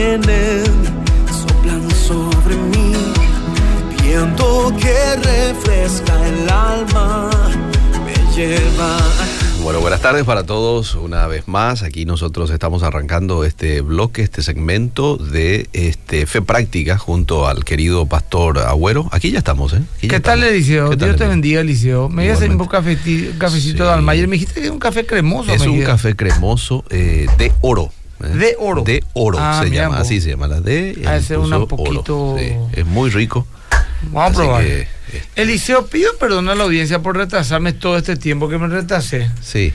vienen, soplan sobre mí, viento que refresca el alma, me lleva bueno, buenas tardes para todos una vez más. Aquí nosotros estamos arrancando este bloque, este segmento de este Fe Práctica junto al querido pastor Agüero. Aquí ya estamos, ¿eh? ¿Qué tal, Eliseo? Dios te bendiga, Eliseo. Me voy a hacer un cafecito, de Almayer. Me dijiste que es un café cremoso. Es un café cremoso eh, de oro. ¿Eh? De oro. De oro ah, se llama, así se llama, la de. Ah, ese un poquito. es muy rico. Vamos a probar. Eliseo, pido perdón a la audiencia por retrasarme todo este tiempo que me retrasé. Sí.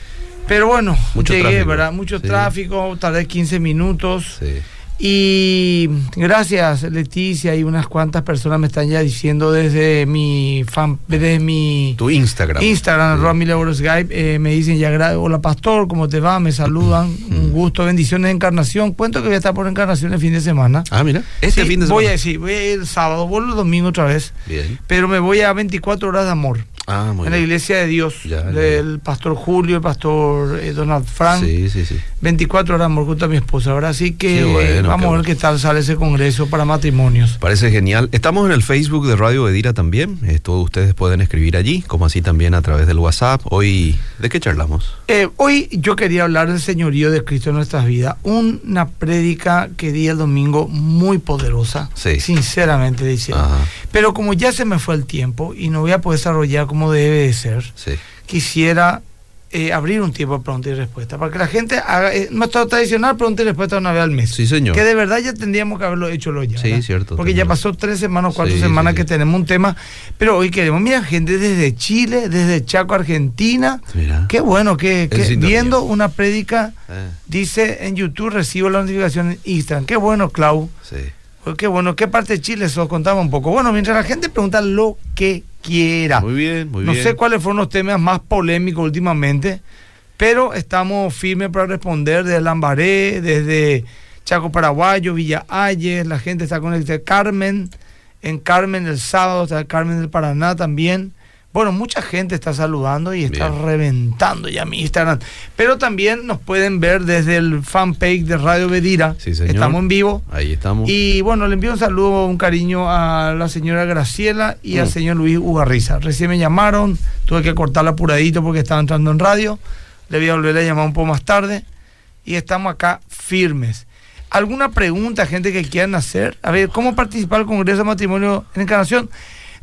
Pero bueno, Mucho llegué, tráfico. ¿verdad? Mucho tráfico, tardé 15 minutos. Sí. Y gracias Leticia y unas cuantas personas me están ya diciendo desde mi fan, desde mi tu Instagram, Instagram sí. Skype, eh, me dicen ya hola pastor, ¿cómo te va? Me saludan, un gusto, bendiciones de encarnación. Cuento que voy a estar por encarnación el fin de semana. Ah, mira, este fin de semana. Voy a, sí, voy a ir sábado, vuelvo el domingo otra vez. Bien. Pero me voy a 24 horas de amor. Ah, en la iglesia de Dios, del pastor Julio, el pastor eh, Donald Frank. Sí, sí, sí. 24 horas amor junto a mi esposa. Ahora sí que vamos a ver qué tal sale ese congreso para matrimonios. Parece genial. Estamos en el Facebook de Radio Edira también. Eh, todos ustedes pueden escribir allí, como así también a través del WhatsApp. Hoy, ¿de qué charlamos? Eh, hoy yo quería hablar del señorío de Cristo en nuestras vidas. Una prédica que di el domingo muy poderosa, sinceramente diciendo. Pero como ya se me fue el tiempo y no voy a poder desarrollar como debe de ser, quisiera eh, abrir un tiempo de pregunta y respuesta, para que la gente haga eh, nuestro tradicional pregunta y respuesta una vez al mes. Sí, señor. Que de verdad ya tendríamos que haberlo hecho lo ya. Sí, cierto. Porque ya pasó tres semanas, cuatro semanas que tenemos un tema, pero hoy queremos, mira, gente desde Chile, desde Chaco, Argentina. Mira. Qué bueno que, viendo una prédica, eh. dice en YouTube, recibo la notificación en Instagram. Qué bueno, Clau. Sí. Pues qué bueno, ¿qué parte de Chile se lo contaba un poco? Bueno, mientras la gente pregunta lo que quiera. Muy bien, muy bien. No sé cuáles fueron los temas más polémicos últimamente, pero estamos firmes para responder desde Lambaré, desde Chaco Paraguayo, Villa Ayes, la gente está con el Carmen, en Carmen el sábado, está Carmen del Paraná también. Bueno, mucha gente está saludando y está reventando ya mi Instagram. Pero también nos pueden ver desde el fanpage de Radio Bedira. Sí, señor. Estamos en vivo. Ahí estamos. Y bueno, le envío un saludo, un cariño a la señora Graciela y al mm. señor Luis Ugarriza. Recién me llamaron, tuve que cortarla apuradito porque estaba entrando en radio. Le voy a volver a llamar un poco más tarde. Y estamos acá firmes. ¿Alguna pregunta, gente que quieran hacer? A ver, ¿cómo participar el Congreso de Matrimonio en Encarnación?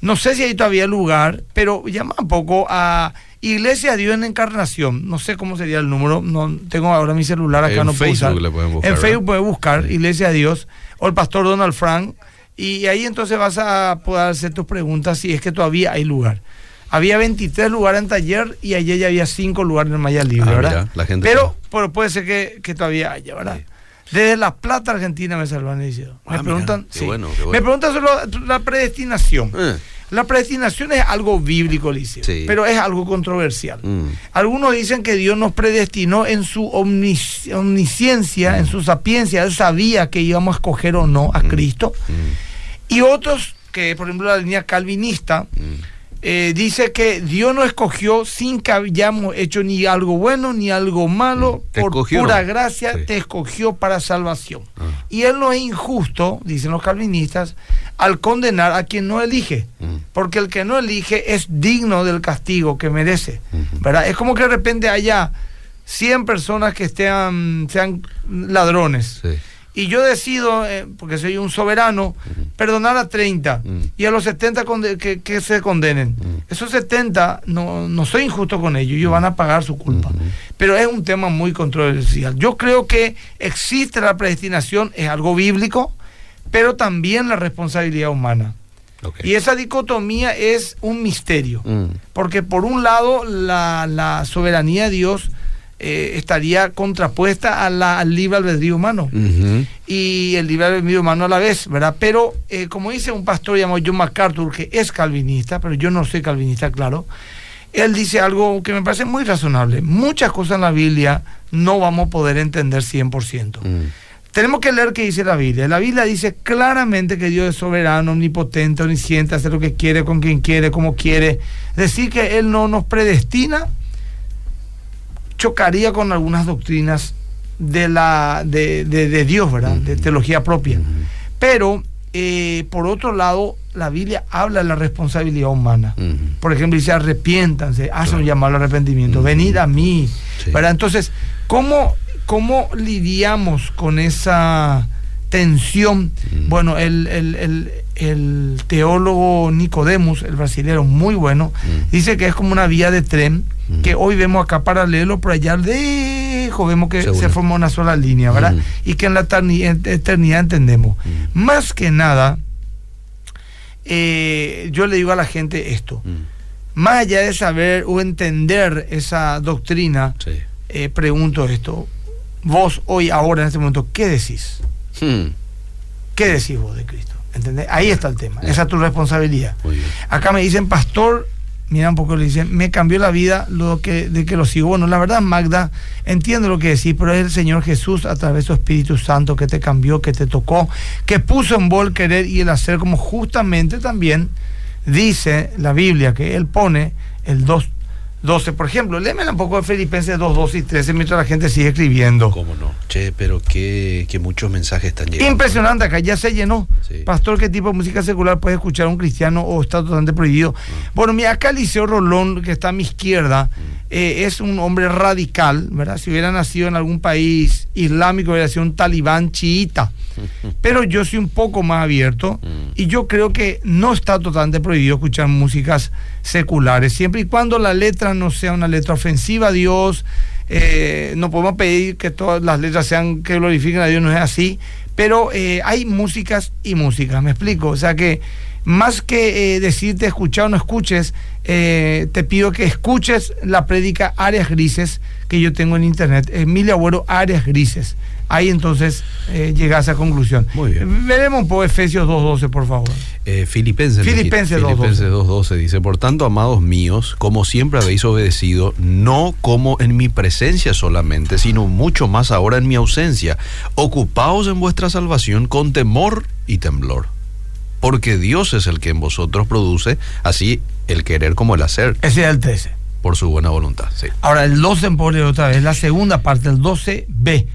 No sé si hay todavía lugar, pero llama un poco a Iglesia Dios en Encarnación. No sé cómo sería el número. No tengo ahora mi celular acá, en no Facebook puedo usar. Le pueden buscar, en Facebook puede buscar Iglesia Dios o el pastor Donald Frank. Y ahí entonces vas a poder hacer tus preguntas si es que todavía hay lugar. Había 23 lugares en taller y ayer ya había 5 lugares en Maya Libre, ah, ¿verdad? la gente pero, pero, puede ser que, que todavía haya, ¿verdad? Desde La Plata, Argentina, me salvan, Me ah, preguntan, sí. Me preguntan sobre la predestinación. Eh. La predestinación es algo bíblico, dice, pero es algo controversial. Mm. Algunos dicen que Dios nos predestinó en su omnisciencia, en su sapiencia, Él sabía que íbamos a escoger o no a mm. Cristo. Mm. Y otros, que por ejemplo la línea calvinista, eh, dice que Dios nos escogió sin que hayamos hecho ni algo bueno ni algo malo, por pura gracia te escogió para salvación. Ah. Y Él no es injusto, dicen los calvinistas, al condenar a quien no elige, mm. porque el que no elige es digno del castigo que merece. ¿verdad? Es como que de repente haya 100 personas que estén, sean ladrones y yo decido, eh, porque soy un soberano, perdonar a 30 y a los 70 que, se condenen. Esos 70, no, no soy injusto con ellos, ellos van a pagar su culpa. Pero es un tema muy controversial. Yo creo que existe la predestinación, es algo bíblico, pero también la responsabilidad humana. Y esa dicotomía es un misterio, porque por un lado la, la soberanía de Dios eh, estaría contrapuesta a la, al libre albedrío humano. Y el libre albedrío humano a la vez, ¿verdad? Pero, eh, como dice un pastor llamado John MacArthur, que es calvinista, pero yo no soy calvinista, claro, él dice algo que me parece muy razonable. Muchas cosas en la Biblia no vamos a poder entender 100%. Mm. Tenemos que leer qué dice la Biblia. La Biblia dice claramente que Dios es soberano, omnipotente, omnisciente, hace lo que quiere, con quien quiere, como quiere. Decir que Él no nos predestina chocaría con algunas doctrinas de, la, de, de, Dios, ¿verdad? De teología propia. Pero, eh, por otro lado, la Biblia habla de la responsabilidad humana. Por ejemplo, dice, arrepiéntanse, hacen un llamado al arrepentimiento, venid a mí. ¿verdad? Entonces, ¿cómo, ¿cómo lidiamos con esa tensión? Bueno, el, el, el, teólogo Nicodemus, el brasileño, muy bueno, dice que es como una vía de tren que hoy vemos acá paralelo, pero allá lejos vemos que se forma una sola línea, ¿verdad? Y que en la eternidad entendemos. Más que nada, eh, yo le digo a la gente esto. Más allá de saber o entender esa doctrina, eh, pregunto esto. Vos hoy, ahora, en este momento, ¿qué decís? Hmm. ¿Qué decís vos de Cristo? ¿Entendés? Ahí está el tema. Esa es tu responsabilidad. Acá me dicen, pastor, mira un poco, le dicen, me cambió la vida lo que, de que lo sigo. Bueno, la verdad, Magda, entiendo lo que decís, pero es el Señor Jesús a través de su Espíritu Santo que te cambió, que te tocó, que puso en vos el querer y el hacer, como justamente también dice la Biblia, que Él pone el dos 12, por ejemplo. Léeme un poco de Filipenses 2, 12 y 13 mientras la gente sigue escribiendo. ¿Cómo no? Che, pero qué, muchos mensajes están llegando. Impresionante, acá ya se llenó. Pastor, ¿qué tipo de música secular puede escuchar un cristiano o está totalmente prohibido? Ah. Bueno, mira, acá Liceo Rolón, que está a mi izquierda, mm. eh, es un hombre radical, ¿verdad? Si hubiera nacido en algún país islámico, hubiera sido un talibán chiita. Pero yo soy un poco más abierto mm. y yo creo que no está totalmente prohibido escuchar músicas seculares, siempre y cuando la letra no sea una letra ofensiva a Dios. Eh, no podemos pedir que todas las letras sean que glorifiquen a Dios, no es así, pero eh, hay músicas y músicas, me explico, o sea que más que eh, decirte escuchar o no escuches, te pido que escuches la prédica Áreas Grises que yo tengo en internet, Emilia Agüero Áreas Grises ahí entonces eh, llega a esa conclusión. Muy bien. Veremos un poco Efesios 2.12, por favor. Eh, Filipenses, Filipenses 2.12. dice, por tanto, amados míos, como siempre habéis obedecido, no como en mi presencia solamente, sino mucho más ahora en mi ausencia, ocupaos en vuestra salvación con temor y temblor. Porque Dios es el que en vosotros produce así el querer como el hacer. Ese es el 13 por su buena voluntad. Sí. Ahora, el 12 por otra vez, la segunda parte, el 12b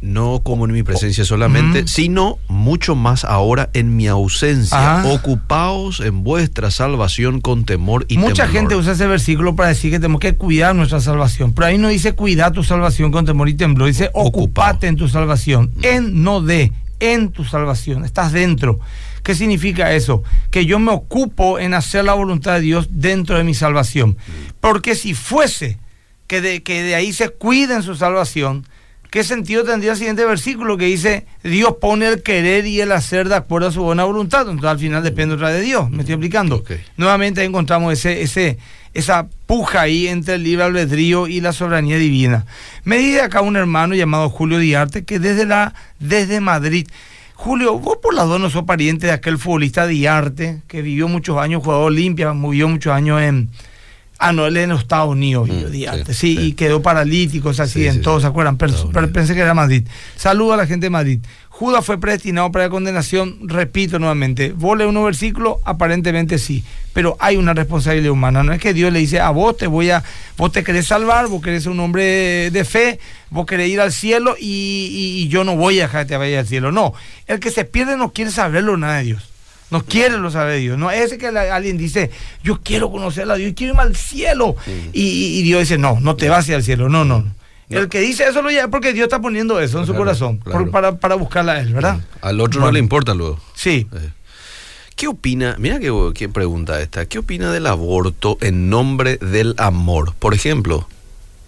no como en mi presencia solamente, sino mucho más ahora en mi ausencia. Ocupaos en vuestra salvación con temor y Mucha gente usa ese versículo para decir que tenemos que cuidar nuestra salvación, pero ahí no dice cuidar tu salvación con temor y temblor, dice ocupate en tu salvación, mm. en no de, en tu salvación, estás dentro. ¿Qué significa eso? Que yo me ocupo en hacer la voluntad de Dios dentro de mi salvación. Mm. Porque si fuese que de, que de ahí se cuida en su salvación, ¿Qué sentido tendría el siguiente versículo que dice, Dios pone el querer y el hacer de acuerdo a su buena voluntad? Entonces al final depende otra de Dios, me estoy explicando. Nuevamente encontramos ese, ese, esa puja ahí entre el libre albedrío y la soberanía divina. Me dice acá un hermano llamado Julio Diarte que desde, la, desde Madrid, Julio, vos por las dos no sos pariente de aquel futbolista Diarte que vivió muchos años, jugador Olimpia, vivió muchos años en Ah, no, él en los Estados Unidos mm, sí, y quedó paralítico, se accidentó, ¿se acuerdan? Pero, pensé que era Madrid. Saludo a la gente de Madrid. Judas fue predestinado para la condenación, repito nuevamente, vos lees un versículo, aparentemente sí, pero hay una responsabilidad humana, no es que Dios le dice a vos te voy a, vos te querés salvar, vos querés ser un hombre de, fe, vos querés ir al cielo y, yo no voy a dejarte vaya al cielo, no, el que se pierde no quiere saberlo nada de Dios. No quiere lo sabe Dios. No es que alguien dice, yo quiero conocer a Dios, quiero irme al cielo. Y, Dios dice, no, no te vas al cielo. No, no. El que dice eso lo es porque Dios está poniendo eso en su corazón para, para buscarla a él, ¿verdad? Al otro no le importa luego. Sí. Eh. ¿Qué opina? Mira qué, qué, pregunta esta. ¿Qué opina del aborto en nombre del amor? Por ejemplo,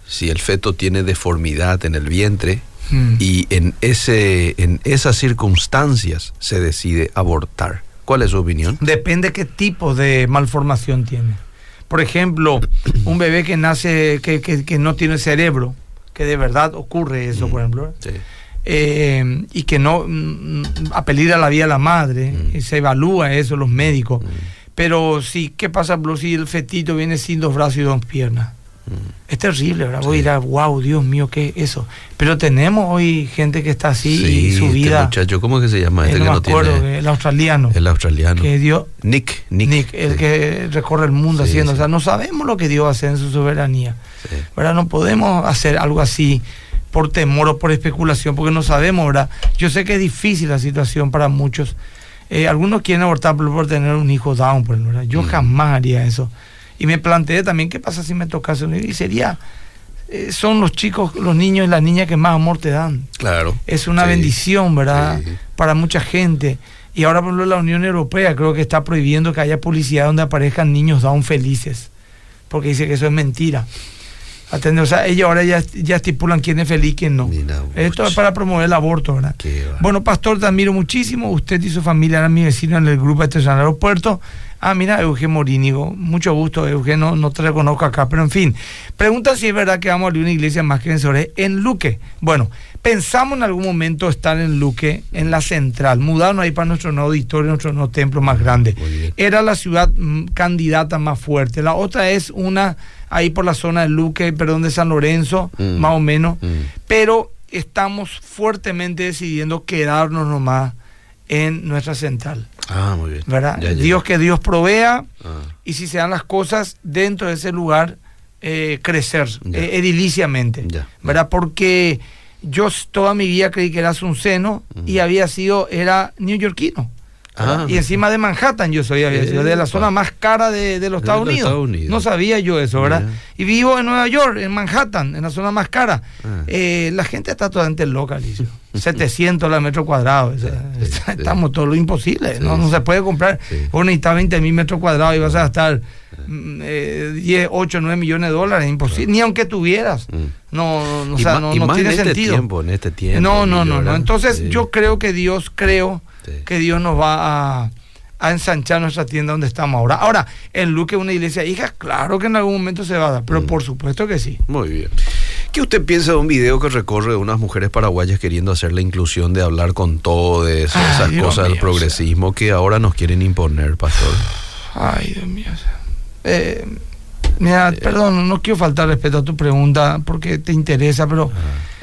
si el feto tiene deformidad en el vientre hmm. y en, ese, en esas circunstancias se decide abortar. ¿Cuál es su opinión? Depende qué tipo de malformación tiene. Por ejemplo, un bebé que nace, que, no tiene cerebro, que de verdad ocurre eso, por mm, ejemplo. Eh, y que no mm, apelida la vida a la madre, mm. y se evalúa eso los médicos. Pero sí, ¿qué pasa si el fetito viene sin dos brazos y dos piernas? Es terrible, ¿verdad? Vos dirás, wow, Dios mío, ¿qué es eso? Pero tenemos hoy gente que está así y su este vida. muchacho, ¿cómo que se llama? Este no que acuerdo, el australiano. El australiano. Que Dios, Nick, Nick. el que recorre el mundo haciendo. O sea, no sabemos lo que Dios hace en su soberanía. ¿Verdad? No podemos hacer algo así por temor o por especulación, porque no sabemos, ¿verdad? Yo sé que es difícil la situación para muchos. Eh, algunos quieren abortar por, tener un hijo down, ¿verdad? Yo mm. jamás haría eso. Y me planteé también, ¿qué pasa si me tocase un? Y sería, eh, son los chicos, los niños y las niñas que más amor te dan. Claro. Es una bendición, ¿verdad? Para mucha gente. Y ahora, por ejemplo, la Unión Europea creo que está prohibiendo que haya publicidad donde aparezcan niños down felices. Porque dice que eso es mentira. O sea, ellos ahora ya, ya estipulan quién es feliz quién no. Esto es para promover el aborto, ¿verdad? Bueno, pastor, te admiro muchísimo. Usted y su familia eran mi vecino en el grupo de este aeropuerto. Ah, mira, Eugenio Morínigo. Mucho gusto, Eugenio. No, te reconozco acá, pero en fin. Pregunta si es verdad que vamos a abrir una iglesia más que en en Luque. Bueno, pensamos en algún momento estar en Luque, en la central, mudarnos ahí para nuestro nuevo auditorio, nuestro nuevo templo más grande. Era la ciudad mm, candidata más fuerte. La otra es una ahí por la zona de Luque, perdón, de San Lorenzo, mm. más o menos. Mm. Pero estamos fuertemente decidiendo quedarnos nomás en nuestra central. Ah, muy bien. ¿Verdad? Dios que Dios provea ah. y si se dan las cosas dentro de ese lugar, eh, crecer eh, ediliciamente. ¿Verdad? Porque yo toda mi vida creí que eras un seno y había sido, era neoyorquino. Ah, y encima de Manhattan yo soy, de la zona más cara de, los, Estados, Unidos. No sabía yo eso, ¿verdad? Y vivo en Nueva York, en Manhattan, en la zona más cara. Ah. Eh, la gente está totalmente loca, Alicia. 700 la metro cuadrado. estamos todo lo imposible. ¿no? no se puede comprar. Vos necesitas 20 mil metros cuadrados y vas a gastar 10, 8, 9 millones de dólares. Imposible. Ni aunque tuvieras. Mm. No, no, o sea, no, tiene este sentido. Tiempo, en este tiempo. No, no, no, no. Entonces yo creo que Dios, creo que Dios nos va a, a, ensanchar nuestra tienda donde estamos ahora. Ahora, en Luque, una iglesia hija, claro que en algún momento se va a dar, pero mm. por supuesto que sí. Muy bien. ¿Qué usted piensa de un video que recorre de unas mujeres paraguayas queriendo hacer la inclusión de hablar con todos, esas cosas del progresismo que ahora nos quieren imponer, pastor? Ay, Dios mío. Eh, mira, eh, perdón, no quiero faltar respeto a tu pregunta porque te interesa, pero...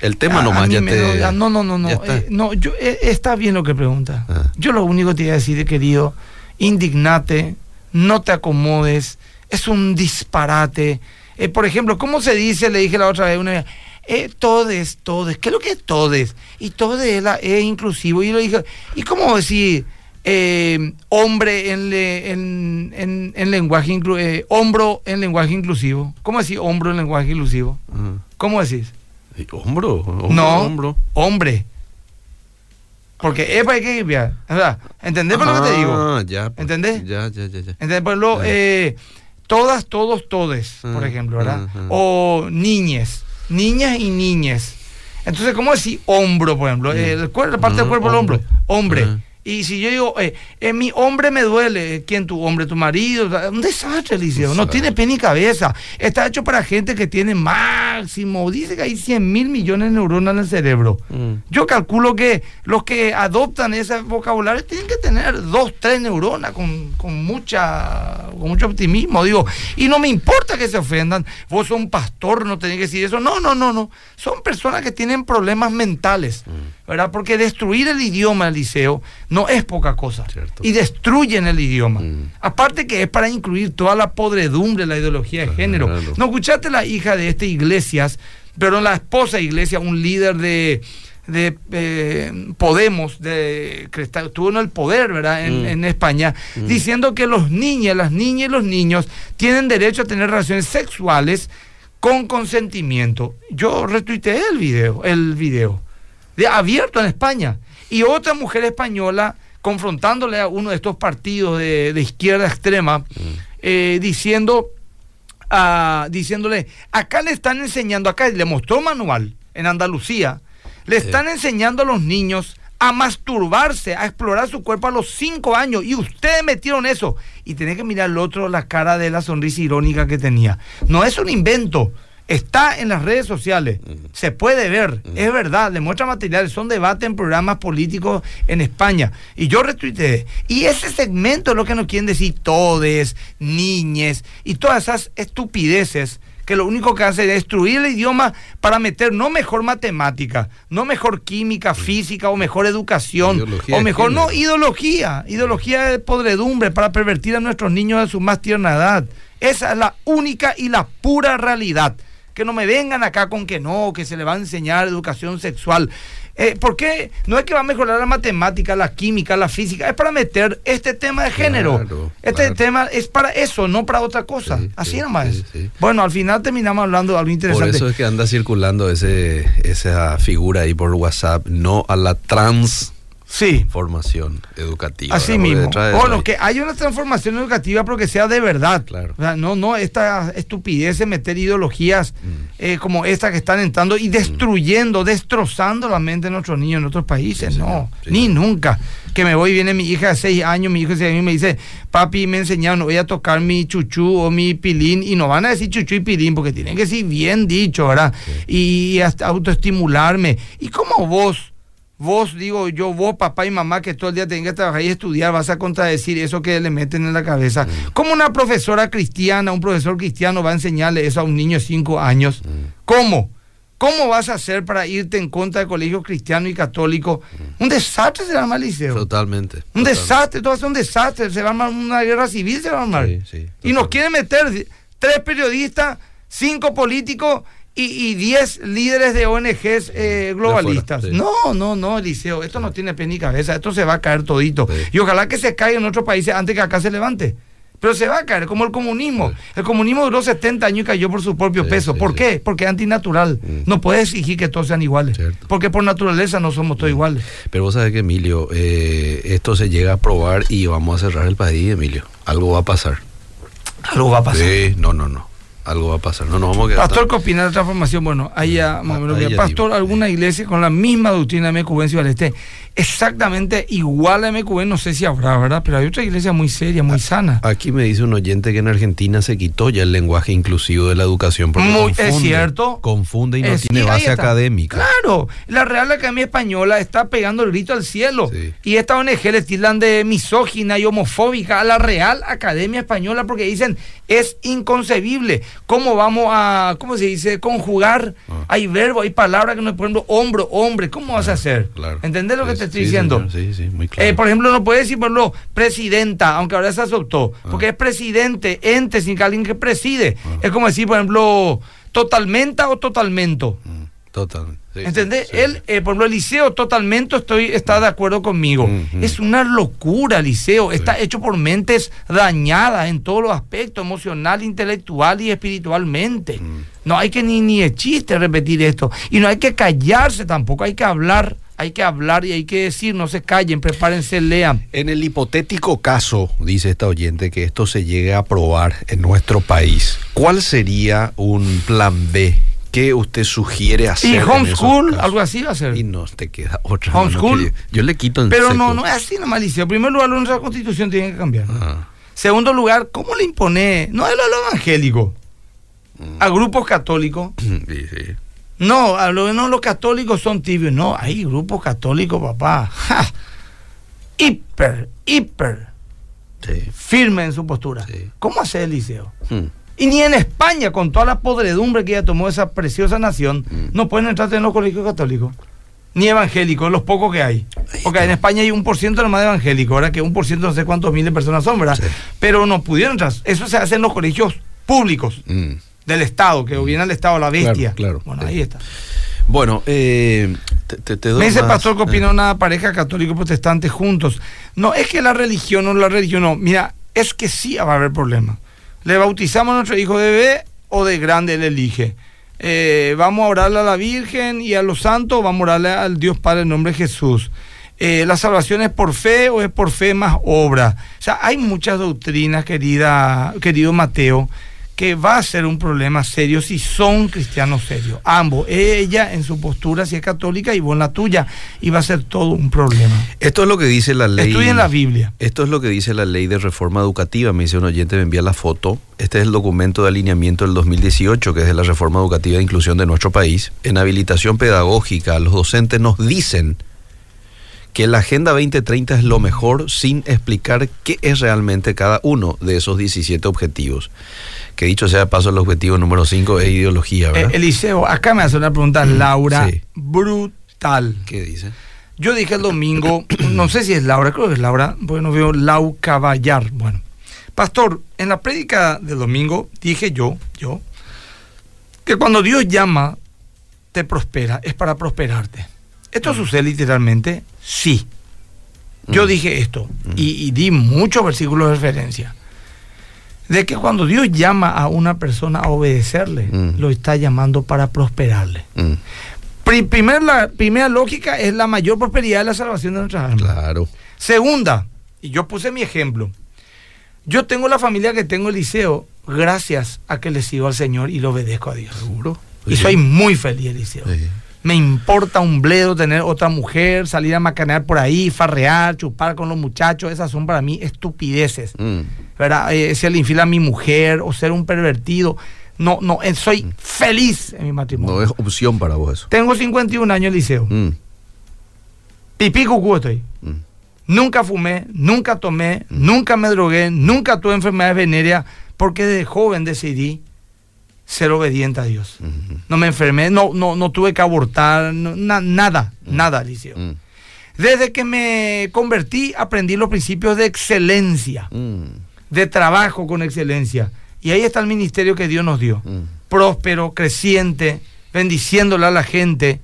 El tema nomás ya te... no, no, no, no. Eh, no yo, eh, está bien lo que pregunta. Ah. Yo lo único que te iba a decir, querido, indignate, no te acomodes, es un disparate. Eh, por ejemplo, ¿cómo se dice? Le dije la otra vez, una eh, todes, todes, ¿qué es lo que es todes? Y todes es, es inclusivo. Y yo le dije, ¿y cómo decir hombre en, en, lenguaje inclusivo? hombro en lenguaje inclusivo? ¿Cómo decir hombro en lenguaje inclusivo? ¿Cómo decís? ¿Hombro? no, hombre. Porque es para que ¿verdad? ¿Entendés por lo que te digo? Ah, ya. Pues, ¿Entendés? Ya, ya, ya. ya. ¿Entendés? Por lo, eh, todas, todos, todes, por ejemplo, ¿verdad? O niñes, niñas y niñes. Entonces, ¿cómo decir hombro, por ejemplo? El, la parte del cuerpo del hombro. Hombre. Y si yo digo, eh, eh, mi hombre me duele, ¿quién tu hombre? ¿Tu marido? Un desastre, Liceo. No tiene pena ni cabeza. Está hecho para gente que tiene máximo, dice que hay 100 mil millones de neuronas en el cerebro. Mm. Yo calculo que los que adoptan ese vocabulario tienen que tener dos, tres neuronas con, con, mucha, con mucho optimismo. Digo, y no me importa que se ofendan. Vos sos un pastor, no tenés que decir eso. No, no, no, no. Son personas que tienen problemas mentales. Mm. ¿verdad? Porque destruir el idioma del liceo no es poca cosa. Y destruyen el idioma. Mm. Aparte que es para incluir toda la podredumbre la ideología de género. ¿No escuchaste la hija de este Iglesias, pero la esposa de Iglesias, un líder de, de eh, Podemos, de, que estuvo en el poder, ¿verdad? En, mm. España, mm. diciendo que los niños, las niñas y los niños tienen derecho a tener relaciones sexuales con consentimiento. Yo retuiteé el video, el video de, abierto en España. Y otra mujer española confrontándole a uno de estos partidos de, izquierda extrema, mm. eh, diciendo, uh, diciéndole, acá le están enseñando, acá le mostró manual en Andalucía, le están enseñando a los niños a masturbarse, a explorar su cuerpo a los cinco años. Y ustedes metieron eso. Y tenés que mirar al otro la cara de la sonrisa irónica que tenía. No es un invento. Está en las redes sociales, se puede ver, es verdad, le muestra materiales, son debates en programas políticos en España. Y yo retuiteé. Y ese segmento es lo que nos quieren decir todes, niñes y todas esas estupideces que lo único que hace es destruir el idioma para meter no mejor matemática, no mejor química, física o mejor educación, o mejor, no, ideología, ideología de podredumbre para pervertir a nuestros niños a su más tierna edad. Esa es la única y la pura realidad. Que no me vengan acá con que no, que se le va a enseñar educación sexual. Eh, ¿Por qué? No es que va a mejorar la matemática, la química, la física, es para meter este tema de género. este tema es para eso, no para otra cosa. Así nomás. bueno, al final terminamos hablando de algo interesante. Por eso es que anda circulando ese, esa figura ahí por WhatsApp, no a la trans sí. formación educativa. Así mismo. O lo que hay una transformación educativa, pero que sea de verdad. Claro. no, no esta estupidez de meter ideologías mm. eh, como esta que están entrando y destruyendo, mm. destrozando la mente de nuestros niños en otros países. no, ni nunca. Que me voy, viene mi hija de 6 años, mi hijo de 6 años me dice, papi, me enseñaron, voy a tocar mi chuchú o mi pilín, y no van a decir chuchú y pilín, porque tienen que decir bien dicho, ¿verdad? Y hasta autoestimularme. ¿Y cómo vos? Vos, digo yo, vos, papá y mamá, que todo el día tengan que trabajar y estudiar, vas a contradecir eso que le meten en la cabeza. Mm. ¿Cómo una profesora cristiana, un profesor cristiano va a enseñarle eso a un niño de 5 años? Mm. ¿Cómo? ¿Cómo vas a hacer para irte en contra del colegio cristiano y católico? Mm. Un desastre se va a armar liceo. Totalmente. Un desastre, todo es un desastre. Se va a armar una guerra civil, se va a armar. y nos quieren meter tres periodistas, cinco políticos y 10 líderes de ONGs eh, globalistas. No, no, no, Eliseo, esto no tiene pena ni cabeza, esto se va a caer todito. Y ojalá que se caiga en otros países antes que acá se levante. Pero se va a caer, como el comunismo. El comunismo duró 70 años y cayó por su propio peso. ¿Por qué? Porque es antinatural. Mm. No puede exigir que todos sean iguales. Porque por naturaleza no somos todos mm. iguales. Pero vos sabés que, Emilio, eh, esto se llega a probar y vamos a cerrar el país, Emilio. Algo va a pasar. Algo va a pasar. Sí, no, no, no algo va a pasar. No, no vamos a quedar Pastor, ¿qué opina de transformación? Bueno, ahí ya, Pastor, alguna iglesia con la misma doctrina de MQB en Este exactamente igual a MQB, no sé si habrá, ¿verdad? Pero hay otra iglesia muy seria, muy sana. Aquí me dice un oyente que en Argentina se quitó ya el lenguaje inclusivo de la educación. Porque muy, es cierto. Confunde y no tiene base académica. Claro, la Real Academia Española está pegando el grito al cielo. Y esta ONG le tildan de misógina y homofóbica a la Real Academia Española porque dicen es inconcebible. ¿Cómo vamos a, cómo se dice, conjugar? Ah. Hay verbo, hay palabras que no, por ejemplo, hombro, hombre. ¿Cómo vas a hacer? Claro. ¿Entendés lo que te estoy diciendo. Sí, sí, muy claro. Eh, por ejemplo, no puede decir, por ejemplo, presidenta, aunque ahora se adoptó, ah. porque es presidente, ente, sin alguien que preside. Ah. Es como decir, por ejemplo, totalmente o totalmento. Mm, ¿Entendés? Él, eh, por ejemplo, el liceo totalmente estoy, está de acuerdo conmigo. Es una locura, liceo. Está hecho por mentes dañadas en todos los aspectos, emocional, intelectual y espiritualmente. No hay que ni, ni chiste repetir esto. Y no hay que callarse tampoco, hay que hablar hay que hablar y hay que decir, no se callen, prepárense, lean. En el hipotético caso, dice esta oyente, que esto se llegue a aprobar en nuestro país, ¿cuál sería un plan B? ¿Qué usted sugiere hacer? Y homeschool, algo así va a ser. Y no te queda otra. Homeschool. yo, le quito en Pero no, no es así no malicia. En primer lugar, nuestra constitución tiene que cambiar. Ah. Segundo lugar, ¿cómo le impone? No es lo evangélico. Mm. A grupos católicos. Sí, sí. No, no, los católicos son tibios. No, hay grupos católicos, papá. Hiper, hiper. Firme en su postura. ¿Cómo hace el liceo? Hmm. Y ni en España, con toda la podredumbre que ya tomó esa preciosa nación, hmm. no pueden entrar en los colegios católicos. Ni evangélicos, los pocos que hay. Porque en España hay un por ciento nomás de evangélicos, ahora que un por ciento no sé cuántos miles de personas son, ¿verdad? Pero no pudieron entrar. Eso se hace en los colegios públicos. Hmm del Estado, que viene al Estado la bestia. Claro, Bueno, ahí está. Bueno, eh, te, te, doy Me dice el pastor que opina una pareja católico y protestante juntos. No, es que la religión o la religión no. Mira, es que sí va a haber problemas. Le bautizamos a nuestro hijo de bebé o de grande él elige. Eh, vamos a orarle a la Virgen y a los santos, vamos a orarle al Dios Padre en nombre de Jesús. Eh, la salvación es por fe o es por fe más obra. O sea, hay muchas doctrinas, querida, querido Mateo, que va a ser un problema serio si son cristianos serios. Ambos, ella en su postura si es católica y vos en la tuya, y va a ser todo un problema. Esto es lo que dice la ley. Estudien la Biblia. Esto es lo que dice la ley de reforma educativa. Me dice un oyente, me envía la foto. Este es el documento de alineamiento del 2018, que es de la reforma educativa de inclusión de nuestro país. En habilitación pedagógica, los docentes nos dicen que la Agenda 2030 es lo mejor sin explicar qué es realmente cada uno de esos 17 objetivos que dicho sea paso, el objetivo número 5 es ideología, ¿verdad? Eh, Eliseo, acá me hace una pregunta mm, Laura, brutal. ¿Qué dice? Yo dije el domingo, no sé si es Laura, creo que es Laura, porque no veo Lau Caballar. Bueno, pastor, en la prédica del domingo dije yo, yo, que cuando Dios llama, te prospera, es para prosperarte. ¿Esto mm. sucede literalmente? Sí. Yo mm. dije esto mm. y, di muchos versículos de referencia. De que cuando Dios llama a una persona a obedecerle, lo está llamando para prosperarle. Primer, la primera lógica es la mayor prosperidad de la salvación de nuestras almas. Claro. Segunda, y yo puse mi ejemplo. Yo tengo la familia que tengo, Eliseo, gracias a que le sigo al Señor y lo obedezco a Dios. Seguro. Y soy muy feliz, Eliseo. Me importa un bledo tener otra mujer, salir a macanear por ahí, farrear, chupar con los muchachos. Esas son para mí estupideces. Mm. ¿Verdad? Eh, ser infiel a mi mujer o ser un pervertido. No, no, eh, soy mm. feliz en mi matrimonio. No es opción para vos eso. Tengo 51 años, Eliseo. Mm. Pipí cucú estoy. Mm. Nunca fumé, nunca tomé, nunca me drogué, nunca tuve enfermedades venéreas, porque de joven decidí ser obediente a Dios. No me enfermé, no, no, no tuve que abortar, nada, nada, Eliseo. Desde que me convertí, aprendí los principios de excelencia, de trabajo con excelencia. Y ahí está el ministerio que Dios nos dio. Próspero, creciente, bendiciéndole a la gente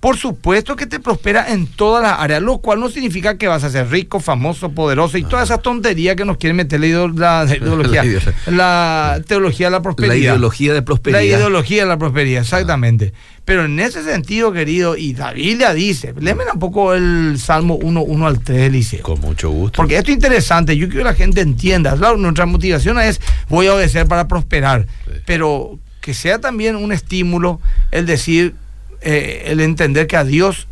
por supuesto que te prospera en todas las áreas, lo cual no significa que vas a ser rico, famoso, poderoso y toda esa tontería que nos quieren meter la, ideología, la, teología de la prosperidad. La ideología de prosperidad. La ideología de la prosperidad, exactamente. Pero en ese sentido, querido, y la Biblia dice, léeme un poco el Salmo 1, 1 al 3, Eliseo. Con mucho gusto. Porque esto es interesante, yo quiero que la gente entienda. nuestra motivación es, voy a obedecer para prosperar, pero que sea también un estímulo el decir eh, el entender que a Dios,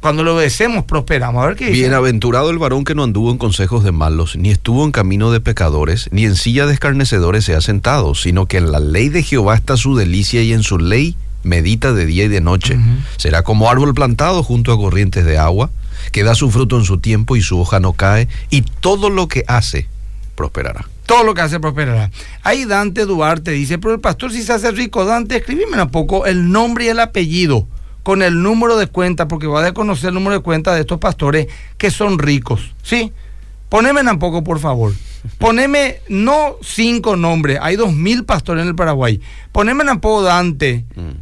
cuando lo obedecemos, prosperamos. A ver qué Bienaventurado el varón que no anduvo en consejos de malos, ni estuvo en camino de pecadores, ni en silla de escarnecedores se ha sentado, sino que en la ley de Jehová está su delicia y en su ley medita de día y de noche. Será como árbol plantado junto a corrientes de agua, que da su fruto en su tiempo y su hoja no cae, y todo lo que hace prosperará todo lo que hace prosperará. Ahí Dante Duarte dice, pero el pastor si se hace rico, Dante, escríbeme un poco el nombre y el apellido con el número de cuenta, porque va a conocer el número de cuenta de estos pastores que son ricos, ¿sí? Poneme un poco, por favor. Poneme no cinco nombres, hay dos mil pastores en el Paraguay. Poneme un poco Dante. Mm.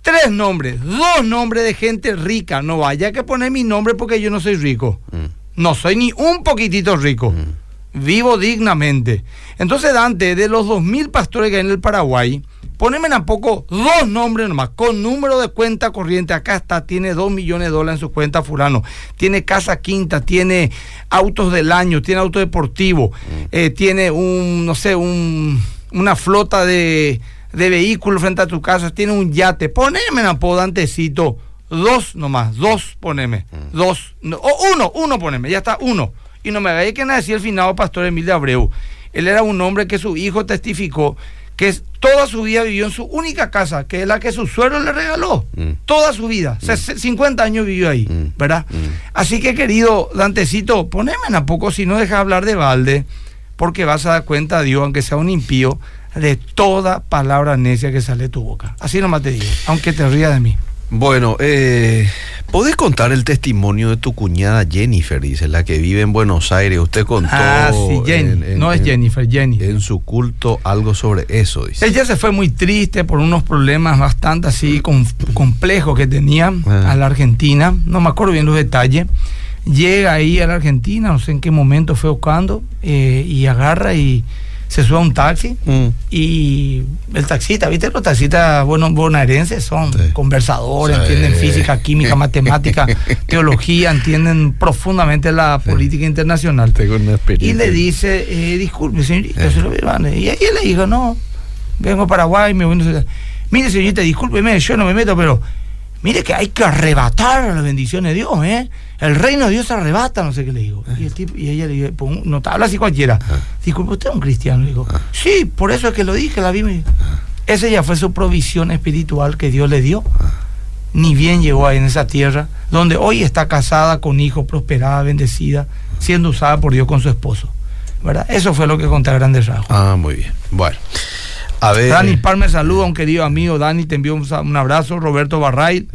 Tres nombres, dos nombres de gente rica. No vaya que poner mi nombre porque yo no soy rico. Mm. No soy ni un poquitito rico. Mm vivo dignamente. Entonces Dante, de los 2.000 pastores que hay en el Paraguay, poneme a poco dos nombres nomás, con número de cuenta corriente. Acá está, tiene 2 millones de dólares en su cuenta fulano. Tiene casa quinta, tiene autos del año, tiene auto deportivo, mm. eh, tiene un, no sé, un, una flota de, de vehículos frente a tu casa, tiene un yate. Poneme a poco, Dantecito, dos nomás, dos poneme, mm. dos, o uno, uno poneme, ya está, uno y no me hagáis que decir el finado pastor Emilio Abreu. Él era un hombre que su hijo testificó que toda su vida vivió en su única casa, que es la que su suegro le regaló. Mm. Toda su vida. 50 mm. años vivió ahí, mm. ¿verdad? Así que, querido Dantecito, poneme a poco si no dejas hablar de balde, porque vas a dar cuenta a Dios, aunque sea un impío, de toda palabra necia que sale de tu boca. Así nomás te digo, aunque te rías de mí. Bueno, eh, ¿podés contar el testimonio de tu cuñada Jennifer, dice, la que vive en Buenos Aires? Usted contó. Ah, sí, Jenny. no es Jennifer, Jenny. En su culto algo sobre eso, dice. Ella se fue muy triste por unos problemas bastante así complejos que tenía ah. a la Argentina. No me acuerdo bien los detalles. Llega ahí a la Argentina, no sé en qué momento fue buscando, eh, y agarra y se sube a un taxi mm. y el taxista, ¿viste? Los taxistas bueno, bonaerenses son conversadores, entienden física, química, matemática, teología, entienden profundamente la política internacional. y le dice, eh, disculpe, señorita, se lo Y ahí le dijo, no, vengo a Paraguay, me voy a... Mire, señorita, discúlpeme, yo no me meto, pero Mire que hay que arrebatar las bendiciones de Dios, ¿eh? El reino de Dios arrebata, no sé qué le digo. Y, el tipo, y ella le dice, no habla así cualquiera. Ah. Disculpe, usted es un cristiano. Le digo, ah. sí, por eso es que lo dije, la Biblia. Ah. Esa ya fue su provisión espiritual que Dios le dio. Ni bien llegó ahí en esa tierra, donde hoy está casada con hijos, prosperada, bendecida, siendo usada por Dios con su esposo. ¿verdad? Eso fue lo que conté a grandes rasgos. Ah, muy bien. Bueno. Dani Palme saluda a un querido amigo. Dani, te envío un, abrazo. Roberto Barray.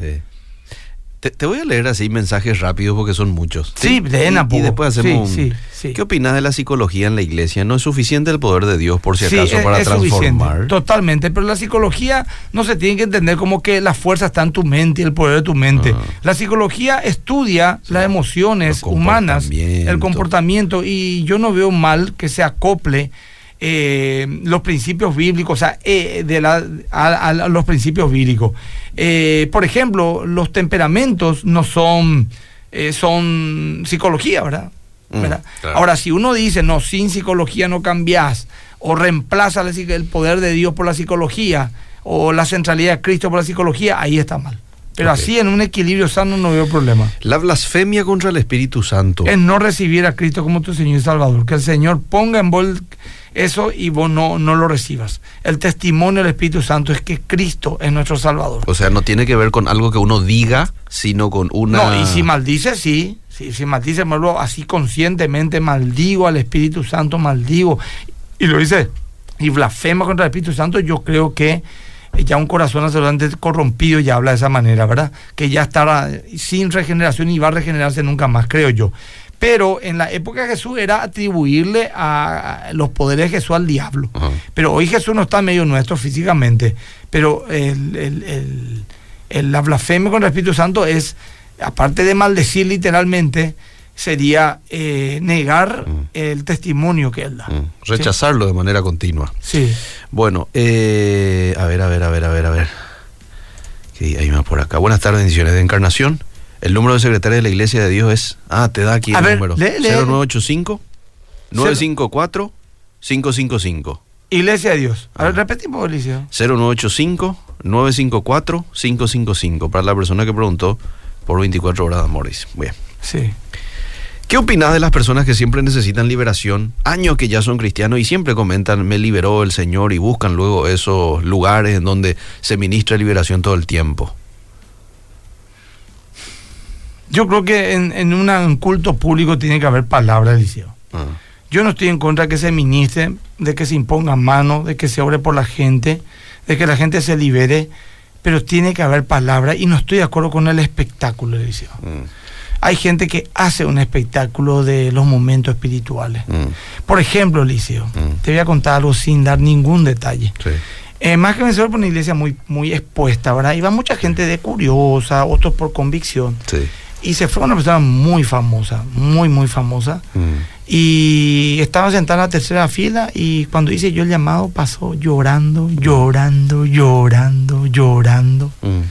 Te, voy a leer así mensajes rápidos porque son muchos. Sí, de y, y, después hacemos un... ¿Qué opinas de la psicología en la iglesia? ¿No es suficiente el poder de Dios por si acaso para transformar? Totalmente, pero la psicología no se tiene que entender como que la fuerza está en tu mente y el poder de tu mente. Ah. La psicología estudia las emociones humanas, el comportamiento y yo no veo mal que se acople eh, los principios bíblicos, o sea, eh, de la, a, los principios bíblicos. Eh, por ejemplo, los temperamentos no son, son psicología, ¿verdad? Mm, Ahora, si uno dice, no, sin psicología no cambias, o reemplaza el poder de Dios por la psicología, o la centralidad de Cristo por la psicología, ahí está mal. Pero así en un equilibrio sano no veo problema. La blasfemia contra el Espíritu Santo. Es no recibir a Cristo como tu Señor y Salvador. Que el Señor ponga en vos eso y vos no, no lo recibas. El testimonio del Espíritu Santo es que Cristo es nuestro Salvador. O sea, no tiene que ver con algo que uno diga, sino con una... No, y si maldice, sí. Si, si maldice, así conscientemente maldigo al Espíritu Santo, maldigo. Y lo dice, y blasfema contra el Espíritu Santo, yo creo que ya un corazón absolutamente corrompido ya habla de esa manera, ¿verdad? Que ya estará sin regeneración y va a regenerarse nunca más, creo yo. Pero en la época de Jesús era atribuirle a los poderes de Jesús al diablo. Pero hoy Jesús no está en medio nuestro físicamente. Pero el, la blasfemia con el Espíritu Santo es, aparte de maldecir literalmente, sería eh, negar el testimonio que él da. Rechazarlo de manera continua. Sí. Bueno, eh, a ver, a ver, a ver, a ver, a ver. Hay más por acá. Buenas tardes, bendiciones de Encarnación. El número de secretaria de la Iglesia de Dios es. Ah, te da aquí el número. 0985 954 555. Iglesia de Dios. A ver, repetimos, Alicia. 0985 954 555. Para la persona que preguntó por 24 horas de amores. Bien. Sí. ¿Qué opinas de las personas que siempre necesitan liberación, años que ya son cristianos y siempre comentan, me liberó el Señor y buscan luego esos lugares en donde se ministra liberación todo el tiempo? Yo creo que en, un culto público tiene que haber palabra, Eliseo. Ah. Yo no estoy en contra de que se ministre, de que se imponga mano, de que se ore por la gente, de que la gente se libere, pero tiene que haber palabra y no estoy de acuerdo con el espectáculo, Eliseo. Mm. Hay gente que hace un espectáculo de los momentos espirituales. Mm. Por ejemplo, Eliseo, mm. te voy a contar algo sin dar ningún detalle. Eh, más que vencedor por una iglesia muy, muy expuesta, ¿verdad? Iba mucha gente de curiosa, otros por convicción. Sí. Y se fue una persona muy famosa, muy, muy famosa. Mm. Y estaba sentada en la tercera fila y cuando hice yo el llamado pasó llorando, llorando, llorando, llorando. Mm.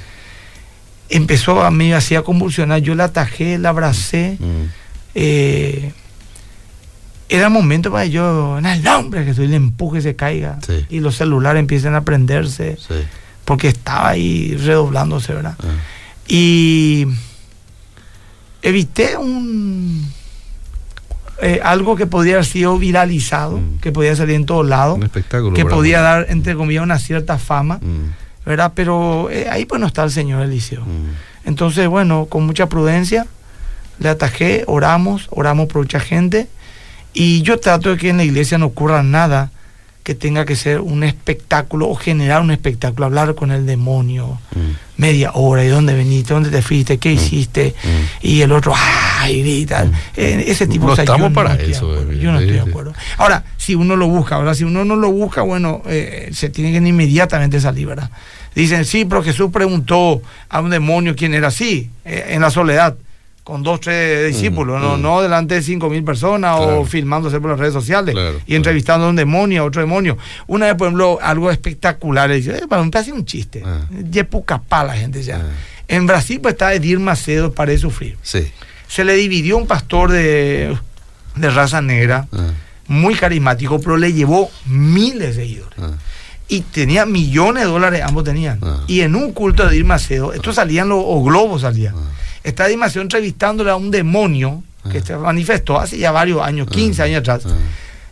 Empezó a mí, hacía convulsionar, yo la atajé, la abracé. Mm. Eh, era momento para yo, en el nombre que soy, le empuje, se caiga. Y los celulares empiecen a prenderse. Porque estaba ahí redoblándose, ¿verdad? Ah. Y evité un eh, algo que podía haber sido viralizado, mm. que podía salir en todos lados, que podía dar, entre comillas, una cierta fama, mm. ¿verdad? Pero eh, ahí pues no está el Señor Eliseo. Mm. Entonces, bueno, con mucha prudencia, le atajé, oramos, oramos por mucha gente, y yo trato de que en la iglesia no ocurra nada que tenga que ser un espectáculo o generar un espectáculo, hablar con el demonio mm. media hora, ¿y dónde veniste? ¿Dónde te fuiste? ¿Qué mm. hiciste? Mm. Y el otro, ¡ay! grita. Eh, ese tipo no estamos para eso. yo no estoy de acuerdo. Ahora, si uno lo busca, ahora si uno no lo busca, bueno, eh, se tiene que inmediatamente salir, ¿verdad? Dicen, sí, pero Jesús preguntó a un demonio quién era así, eh, en la soledad con dos, tres discípulos, no, mm. no delante de cinco mil personas o filmándose por las redes sociales y entrevistando a un demonio, a otro demonio. Una vez, por ejemplo, algo espectacular, dice, eh, para un un chiste, ah. ya poca la gente ya. Ah. En Brasil pues está Edir Macedo para sufrir. Sí. Se le dividió un pastor de, de raza negra, ah. muy carismático, pero le llevó miles de seguidores y tenía millones de dólares, ambos tenían. Y en un culto de Edir Macedo, estos salían los, o globos salían está demasiado entrevistándole a un demonio que ah. se manifestó hace ya varios años, 15 ah. años atrás, ah.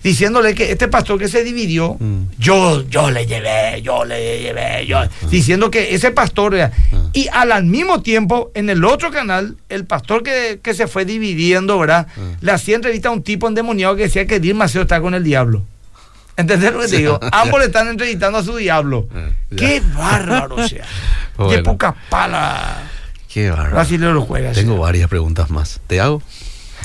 diciéndole que este pastor que se dividió, mm. yo, yo le llevé, yo le llevé, yo, diciendo que ese pastor, y al, mismo tiempo, en el otro canal, el pastor que, se fue dividiendo, ¿verdad? Le hacía entrevista a un tipo endemoniado que decía que Dilmaseo está con el diablo. ¿Entendés lo que te digo? Ambos le están entrevistando a su diablo. Qué bárbaro, o sea. Qué poca pala. Qué lo juega. Tengo varias preguntas más. ¿Te hago?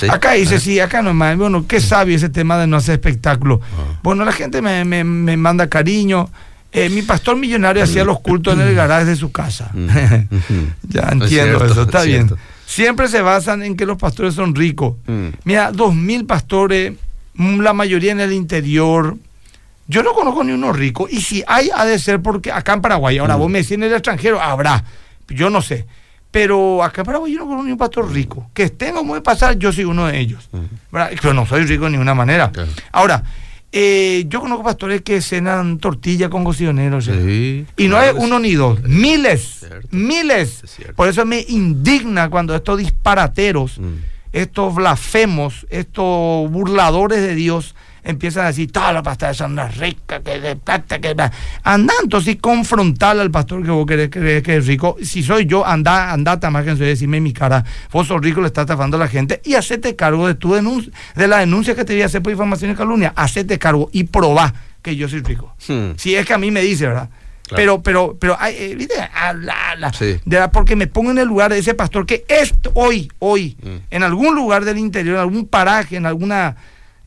Acá dice, sí, acá nomás. Bueno, qué sabio ese tema de no hacer espectáculo. Ah. Bueno, la gente me, manda cariño. Eh, mi pastor millonario hacía los cultos en el garaje de su casa. Mm. ya entiendo eso, está bien. Siempre se basan en que los pastores son ricos. Mm. Mira, dos mil pastores, mm, la mayoría en el interior. Yo no conozco ni uno rico. Y si hay, ha de ser porque acá en Paraguay. Ahora, vos me decís en el extranjero, habrá. Yo no sé. Pero acá en Paraguay yo no conozco ni un pastor rico. Que estén como de pasar, yo soy uno de ellos. Pero no soy rico de ninguna manera. Ahora, eh, yo conozco pastores que cenan tortilla con cocineros. y no hay uno ni dos, miles, miles. Por eso me indigna cuando estos disparateros, mm. estos blasfemos, estos burladores de Dios, empiezan a decir, todas las pastores son las ricas, que de plata, que Anda entonces confrontar al pastor que vos querés, que es rico. Si soy yo, anda, andate más que decirme en mi cara, vos sos rico, le estás estafando a la gente y hacete cargo de tu denuncia, de la denuncia que te voy a hacer por información y calumnia. Hacete cargo y probá que yo soy rico. Hmm. Si es que a mí me dice, ¿verdad? Pero, pero, pero, hay, eh, ¿viste? Ah, la, porque me pongo en el lugar de ese pastor que es hoy, hoy, hmm. en algún lugar del interior, en algún paraje, en alguna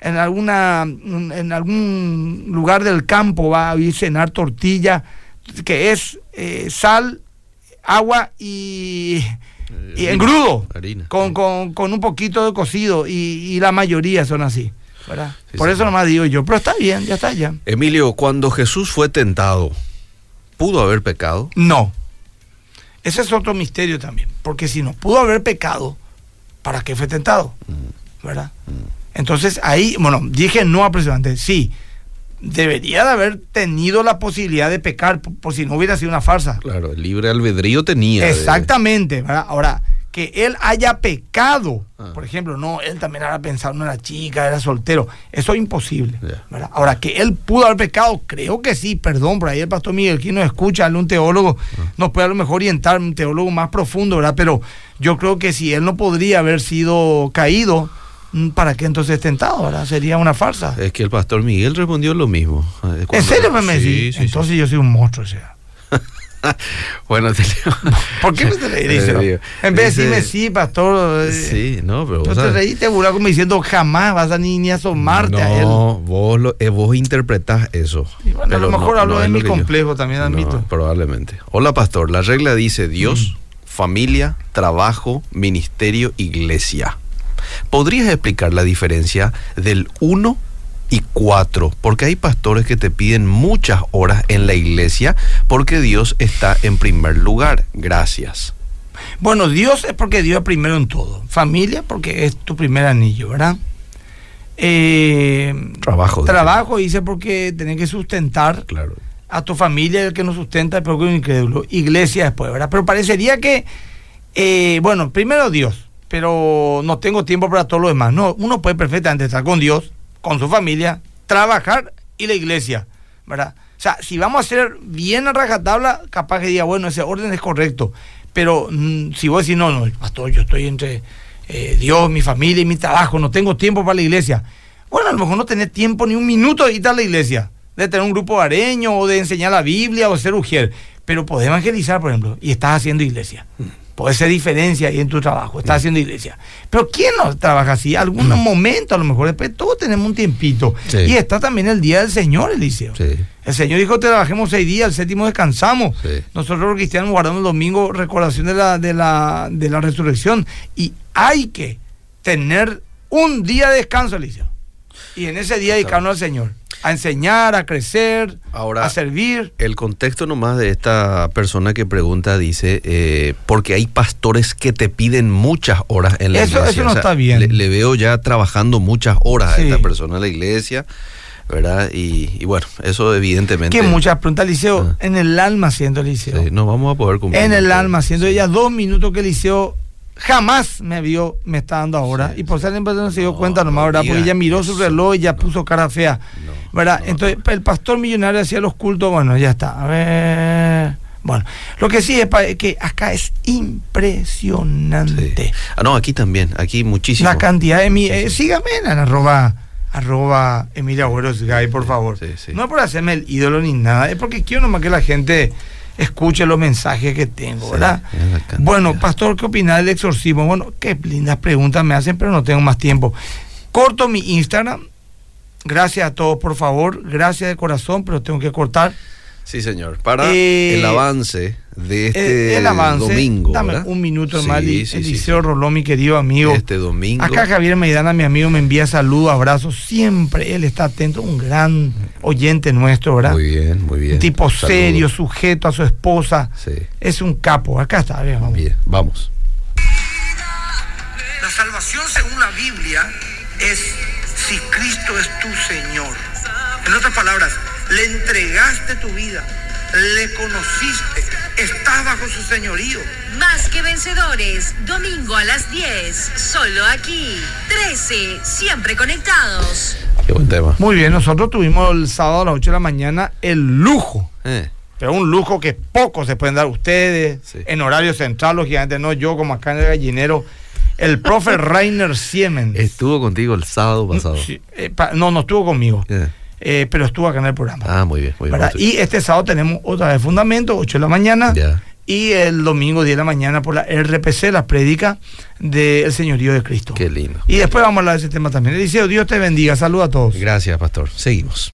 en alguna en algún lugar del campo va a ir cenar tortilla que es eh, sal agua y, y engrudo. con, con, con, un poquito de cocido y, la mayoría son así por eso nomás digo yo pero está bien ya está ya. Emilio cuando Jesús fue tentado pudo haber pecado no. Ese es otro misterio también porque si no pudo haber pecado para qué fue tentado mm. verdad mm. Entonces ahí, bueno, dije no apresurante, sí, debería de haber tenido la posibilidad de pecar por, si no hubiera sido una farsa. Claro, el libre albedrío tenía. Exactamente, ¿verdad? Ahora, que él haya pecado, ah. por ejemplo, no, él también era pensado, no era chica, era soltero, eso es imposible. ¿verdad? Ahora, que él pudo haber pecado, creo que sí, perdón, por ahí el pastor Miguel, quien nos escucha, un teólogo, ah. nos puede a lo mejor orientar, un teólogo más profundo, ¿verdad? Pero yo creo que si él no podría haber sido caído, ¿para qué entonces tentado? ¿verdad? Sería una farsa. Es que el pastor Miguel respondió lo mismo. Eh, ¿En serio me sí, sí, entonces yo soy un monstruo, o sea. bueno, te ¿por qué me te reí? en vez de decirme sí, pastor. Sí, no, pero vos. te reíste burlar como diciendo jamás vas a ni, ni asomarte a él. No, vos, lo, eh, vos interpretás eso. bueno, a lo mejor hablo de mi complejo, también admito. probablemente. Hola, pastor. La regla dice Dios, mm. familia, trabajo, ministerio, iglesia. ¿Podrías explicar la diferencia del 1 y 4? Porque hay pastores que te piden muchas horas en la iglesia porque Dios está en primer lugar. Gracias. Bueno, Dios es porque Dios es primero en todo. Familia porque es tu primer anillo, ¿verdad? Eh, trabajo. Trabajo, dice porque tenés que sustentar claro. a tu familia, el que nos sustenta, el propio incrédulo. Iglesia después, ¿verdad? Pero parecería que, eh, bueno, primero Dios pero no tengo tiempo para todo lo demás. No, uno puede perfectamente estar con Dios, con su familia, trabajar y la iglesia, ¿verdad? O sea, si vamos a hacer bien a rajatabla, capaz que diga, bueno, ese orden es correcto. Pero mm, si vos decís, no, no, pastor, yo estoy entre eh, Dios, mi familia y mi trabajo, no tengo tiempo para la iglesia. Bueno, a lo mejor no tenés tiempo ni un minuto de ir a la iglesia, de tener un grupo areño o de enseñar la Biblia o ser ujier. Pero podés evangelizar, por ejemplo, y estás haciendo iglesia. Mm. Puede ser diferencia ahí en tu trabajo, estás haciendo iglesia. Pero ¿quién no trabaja así? Algún momento, a lo mejor después todos tenemos un tiempito. Y está también el día del Señor, Eliseo. El Señor dijo, trabajemos seis días, el séptimo descansamos. Nosotros los cristianos guardamos el domingo recordación de la, de, la, de la resurrección. Y hay que tener un día de descanso, Eliseo. Y en ese día dedicarnos al Señor a enseñar, a crecer, a servir. El contexto nomás de esta persona que pregunta dice, eh, porque hay pastores que te piden muchas horas en la iglesia. Eso no está bien. Le, veo ya trabajando muchas horas a esta persona en la iglesia. ¿verdad? Y, bueno, eso evidentemente. Que muchas preguntas, Liceo, ah. en el alma siendo Liceo. Sí, no vamos a poder cumplir. En el alma siendo ella dos minutos que Liceo jamás me vio, me está dando ahora. y por ser no se dio cuenta nomás, ¿verdad? Porque ella miró su reloj y ya puso cara fea. ¿Verdad? Entonces, el pastor millonario hacía los cultos, bueno, ya está. A ver. Bueno, lo que sí es que acá es impresionante. Ah, no, aquí también, aquí muchísimo. La cantidad de mi. Eh, sígame en arroba, arroba Emilia por favor. No es por hacerme el ídolo ni nada, es porque quiero nomás que la gente escuche los mensajes que tengo, ¿verdad? bueno, pastor, ¿qué opina del exorcismo? Bueno, qué lindas preguntas me hacen, pero no tengo más tiempo. Corto mi Instagram. Gracias a todos, por favor. Gracias de corazón, pero tengo que cortar. Sí, señor. Para eh, el avance de este el, avance, domingo. Dame un minuto más, Eliseo Rolón, mi querido amigo. Este domingo. Acá Javier Maidana, mi amigo, me envía saludos, abrazos. Siempre él está atento, un gran oyente nuestro, ¿verdad? Muy bien, muy bien. Un tipo serio, sujeto a su esposa. Sí. Es un capo. Acá está, vamos. Bien, vamos. La salvación según la Biblia es si Cristo es tu Señor. En otras palabras, le entregaste tu vida, le conociste, estás bajo su señorío. Más que vencedores, domingo a las 10, solo aquí, 13, siempre conectados. Qué buen tema. Muy bien, nosotros tuvimos el sábado a las 8 de la mañana el lujo. Eh. Pero un lujo que pocos se pueden dar ustedes, en horario central, lógicamente no yo como acá en el gallinero. El profe Rainer Siemens. Estuvo contigo el sábado pasado. Eh, no, no estuvo conmigo. Eh. Eh, pero estuvo acá en el programa. Ah, muy bien. Muy bien y este sábado tenemos otra vez Fundamento, 8 de la mañana. Y el domingo 10 de la mañana por la RPC, la prédica del Señorío de Cristo. Qué lindo. Y después vamos a hablar de ese tema también. Eliseo, Dios te bendiga. Saludos a todos. Gracias, pastor. Seguimos.